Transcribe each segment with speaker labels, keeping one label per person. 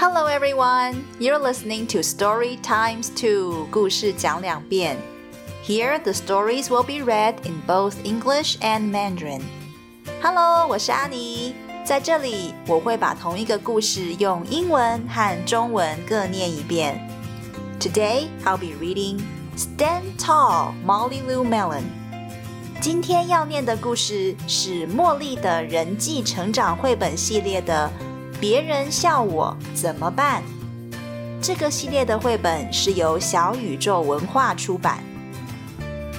Speaker 1: Hello everyone, you're listening to Story Times 2, 故事讲两遍. Here the stories will be read in both English and Mandarin. Hello, 我是阿妮，在这里我会把同一个故事用英文和中文各念一遍。Today I'll be reading Stand Tall, Molly Lou Melon. 今天要念的故事是茉莉的人际成长绘本系列的《 别人笑我怎么办？这个系列的绘本是由小宇宙文化出版。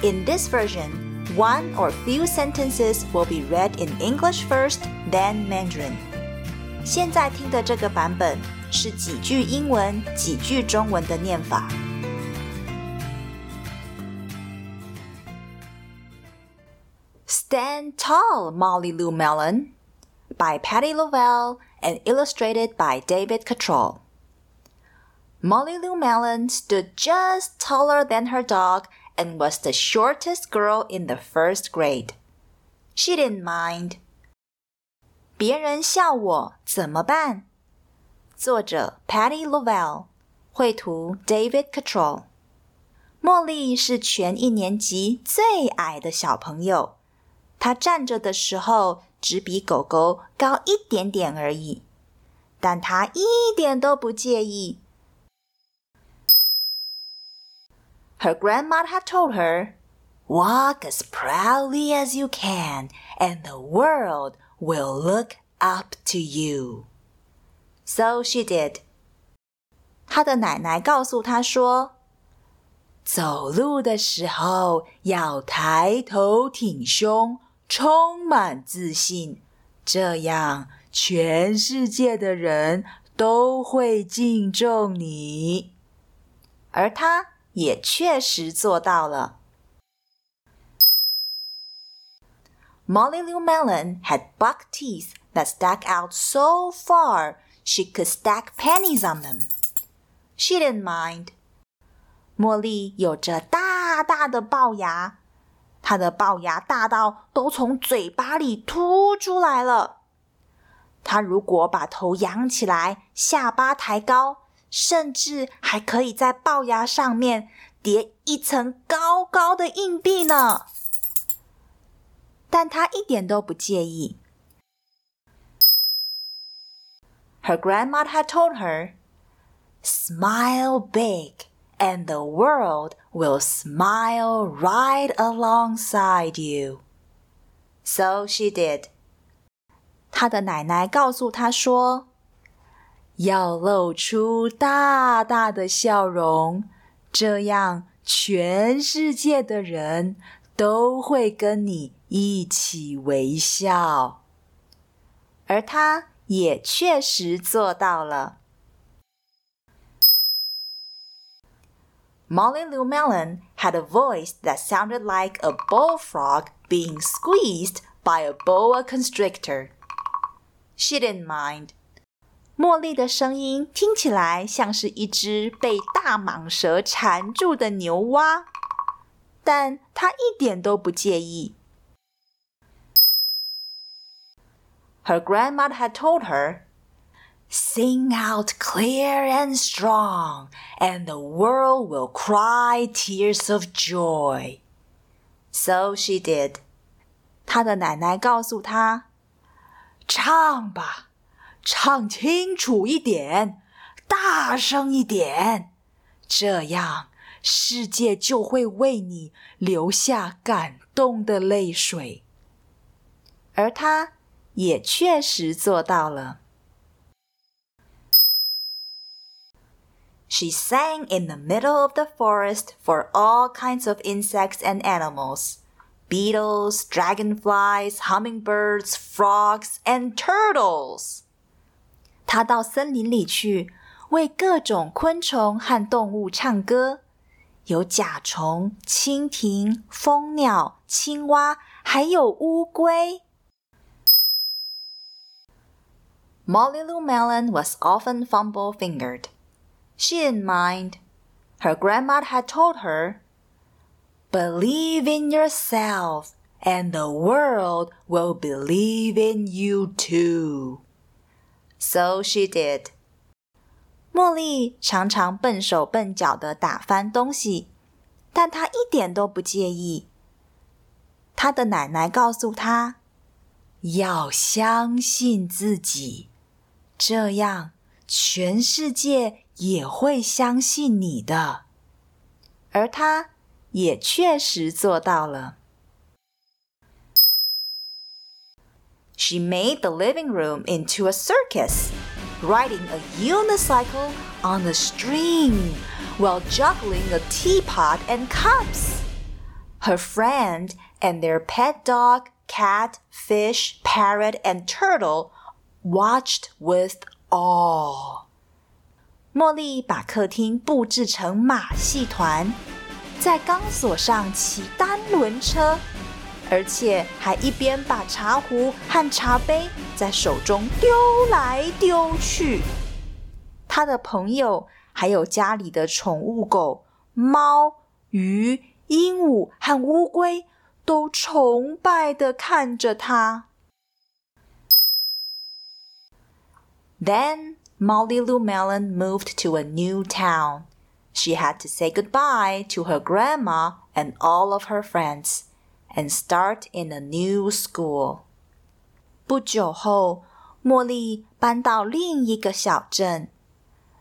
Speaker 1: In this version, one or few sentences will be read in English first, then Mandarin. 现在听的这个版本是几句英文、几句中文的念法。Stand Tall, Molly Lou Melon by Patty Lovell and illustrated by David Catrow. Molly Lou Melon stood just taller than her dog and was the shortest girl in the first grade. She didn't mind. 别人笑我怎么办？作者 Patty Lovell，绘图 David Catrow。茉莉是全一年级最矮的小朋友。她站着的时候只比狗狗高一点点而已，但它一点都不介意。Her grandma had told her, "Walk as proudly as you can, and the world will look up to you." So she did. 她的奶奶告诉她说：“走路的时候要抬头挺胸。”充满自信，这样全世界的人都会敬重你。而他也确实做到了。Molly Lou Melon had buck teeth that stuck out so far she could stack pennies on them. She didn't mind. 茉莉有着大大的龅牙。 他的龅牙大到都从嘴巴里凸出来了。他如果把头扬起来，下巴抬高，甚至还可以在龅牙上面叠一层高高的硬币呢。但他一点都不介意。Her grandma had told her, "Smile big." and the world will smile right alongside you. So she did. 她的奶奶告诉她说：“要露出大大的笑容，这样全世界的人都会跟你一起微笑。”而她也确实做到了。 Molly Lou Melon had a voice that sounded like a bullfrog being squeezed by a boa constrictor. She didn't mind. 茉莉的声音听起来像是一只被大蟒蛇缠住的牛蛙，但她一点都不介意。Her grandmother had told her Sing out clear and strong, and the world will cry tears of joy. So she did. 她的奶奶告诉她：“唱吧，唱清楚一点，大声一点，这样世界就会为你流下感动的泪水。”而她也确实做到了。 She sang in the middle of the forest for all kinds of insects and animals beetles, dragonflies, hummingbirds, frogs, and turtles. 她到森林里去，为各种昆虫和动物唱歌，有甲虫、蜻蜓、蜂鸟、青蛙，还有乌龟。Molly Lou Melon was often fumble-fingered. She didn't mind. Her grandma had told her, Believe in yourself, and the world will believe in you too. So she did. 茉莉常常笨手笨脚的打翻东西，但她一点都不介意。她的奶奶告诉她：“要相信自己，这样全世界 也会相信你的。”而她也确实做到了。She made the living room into a circus, riding a unicycle on a string while juggling a teapot and cups. Her friend and their pet dog, cat, fish, parrot, and turtle watched with awe. 茉莉把客厅布置成马戏团，在钢索上骑单轮车，而且还一边把茶壶和茶杯在手中丢来丢去。他的朋友还有家里的宠物狗、猫、鱼、鹦鹉和乌龟都崇拜的看着他。Then Molly Lou Melon moved to a new town. She had to say goodbye to her grandma and all of her friends and start in a new school. 不久后，茉莉搬到另一个小镇，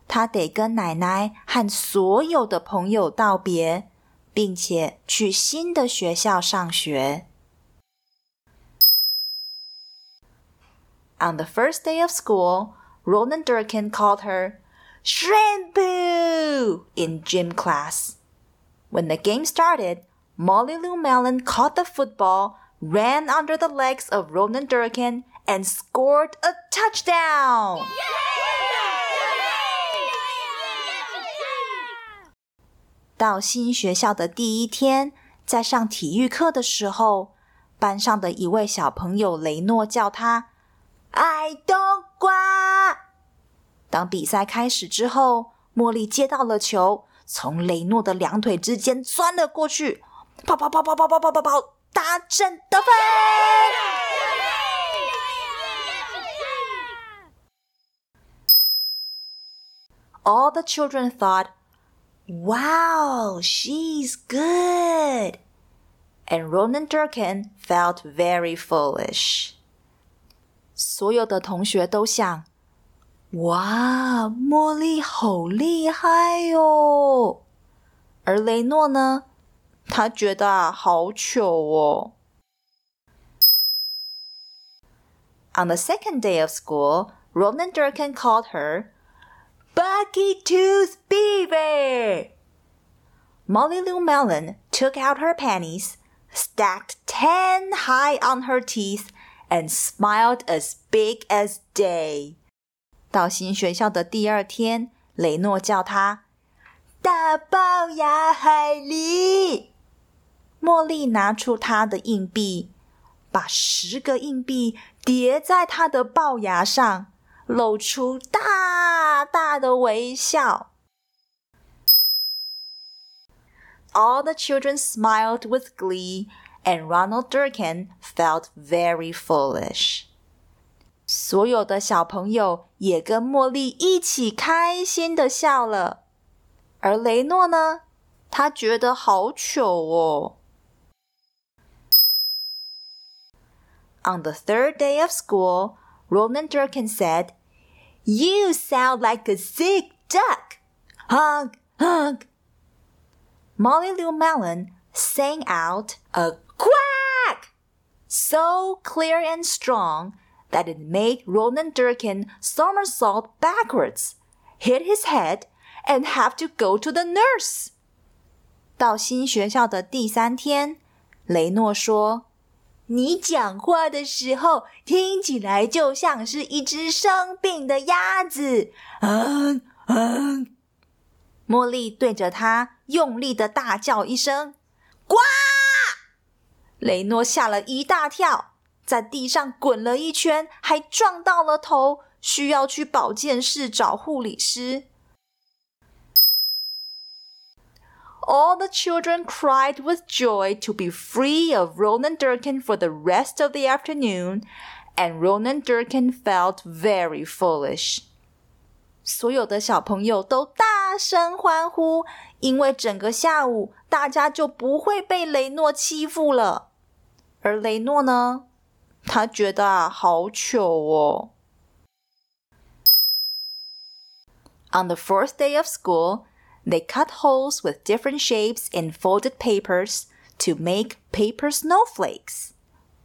Speaker 1: 她得跟奶奶和所有的朋友道别，并且去新的学校上学。On the first day of school, Ronan Durkin called her Shrimpoo in gym class. When the game started, Molly Lou Melon caught the football, ran under the legs of Ronan Durkin, and scored a touchdown! Yay! Yay! 到新学校的第一天，在上体育课的时候，班上的一位小朋友雷诺叫他爱冬瓜。当比赛开始之后，茉莉接到了球，从雷诺的两腿之间钻了过去，跑跑跑跑跑跑跑跑跑，打正得分。All the children thought, "Wow, she's good." And Ronan Durkin felt very foolish. 所有的同学都想：“哇，茉莉好厉害哟、哦！”而雷诺呢，他觉得啊，好糗哦。On the second day of school, Roland Durkin called her Bucky Tooth Beaver. Molly Lou Melon took out her pennies, stacked ten high on her teeth, and smiled as big as day. 到新学校的第二天，雷诺叫他大龅牙海狸。茉莉拿出她的硬币，把十个硬币叠在他的龅牙上，露出大大的微笑。All the children smiled with glee, and Ronald Durkin felt very foolish. 所有的小朋友也跟茉莉一起开心的笑了，而雷诺呢，他觉得好糗哦。On the third day of school, Roland Durkin said, You sound like a sick duck. Honk, honk. Molly Lou Melon sang out a so clear and strong that it made Roland Durkin somersault backwards, hit his head, and have to go to the nurse. 到新学校的第三天，雷诺说：“你讲话的时候听起来就像是一只生病的鸭子。”嗯嗯，茉莉对着他用力的大叫一声：“呱！” 雷诺吓了一大跳，在地上滚了一圈，还撞到了头，需要去保健室找护理师。All the children cried with joy to be free of Ronan Durkin for the rest of the afternoon, and Ronan Durkin felt very foolish. 所有的小朋友都大声欢呼，因为整个下午大家就不会被雷诺欺负了。而雷诺呢，他觉得啊，好糗哦。On the fourth day of school, they cut holes with different shapes in folded papers to make paper snowflakes.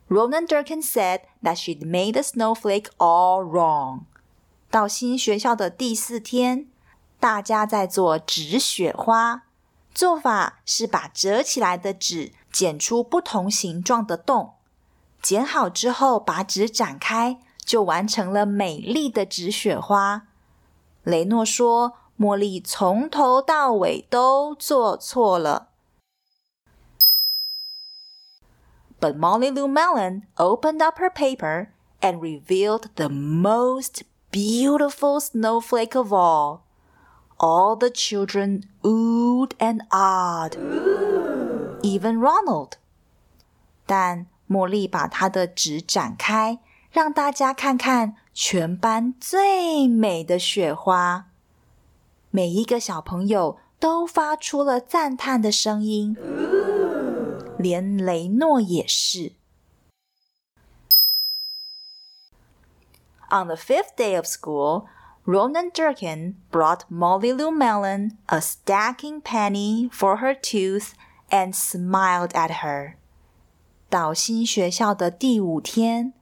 Speaker 1: Ronan Durkin said that she'd made the snowflake all wrong. 到新学校的第四天，大家在做纸雪花。做法是把折起来的纸 剪出不同形状的洞。剪好之后，把纸展开，就完成了美丽的纸雪花。雷诺说：“茉莉从头到尾都做错了。” But Molly Lou Melon opened up her paper and revealed the most beautiful snowflake of all. All the children oohed and awed. Ooh even Ronald。但茉莉把她的纸展开，让大家看看全班最美的雪花。每一个小朋友都发出了赞叹的声音，连雷诺也是。On the fifth day of school, Ronan Durkin brought Molly Lou Melon a stacking penny for her tooth and smiled at her. her。岛新学校的第五天，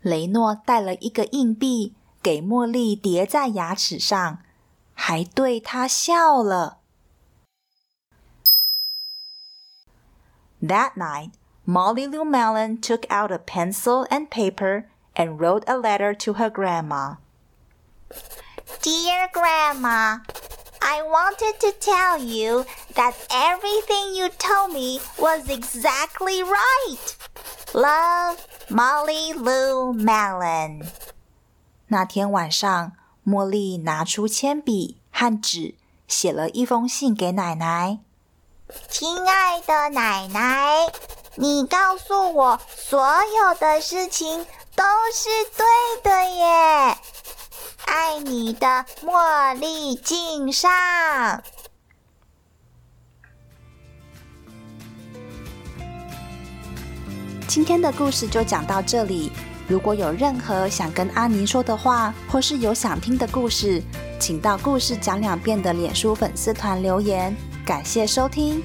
Speaker 1: 雷诺带了一个硬币给茉莉叠在牙齿上，还对她笑了。That night, Molly Lou Melon took out a pencil and paper and wrote a letter to her grandma.
Speaker 2: Dear Grandma, I wanted to tell you that everything you told me was exactly right. Love, Molly Lou Melon。
Speaker 1: 那天晚上，茉莉拿出铅笔和纸，写了一封信给奶奶。
Speaker 2: 亲爱的奶奶，你告诉我所有的事情都是对的耶。爱你的茉莉敬上。
Speaker 1: 今天的故事就讲到这里。如果有任何想跟阿尼说的话，或是有想听的故事，请到“故事讲两遍”的脸书粉丝团留言。感谢收听。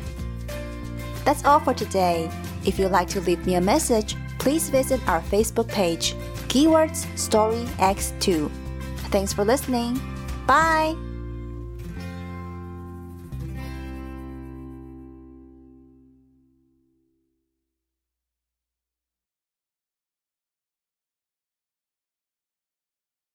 Speaker 1: That's all for today. If you'd like to leave me a message, please visit our Facebook page, Keywords Story X Two. Thanks for listening. Bye.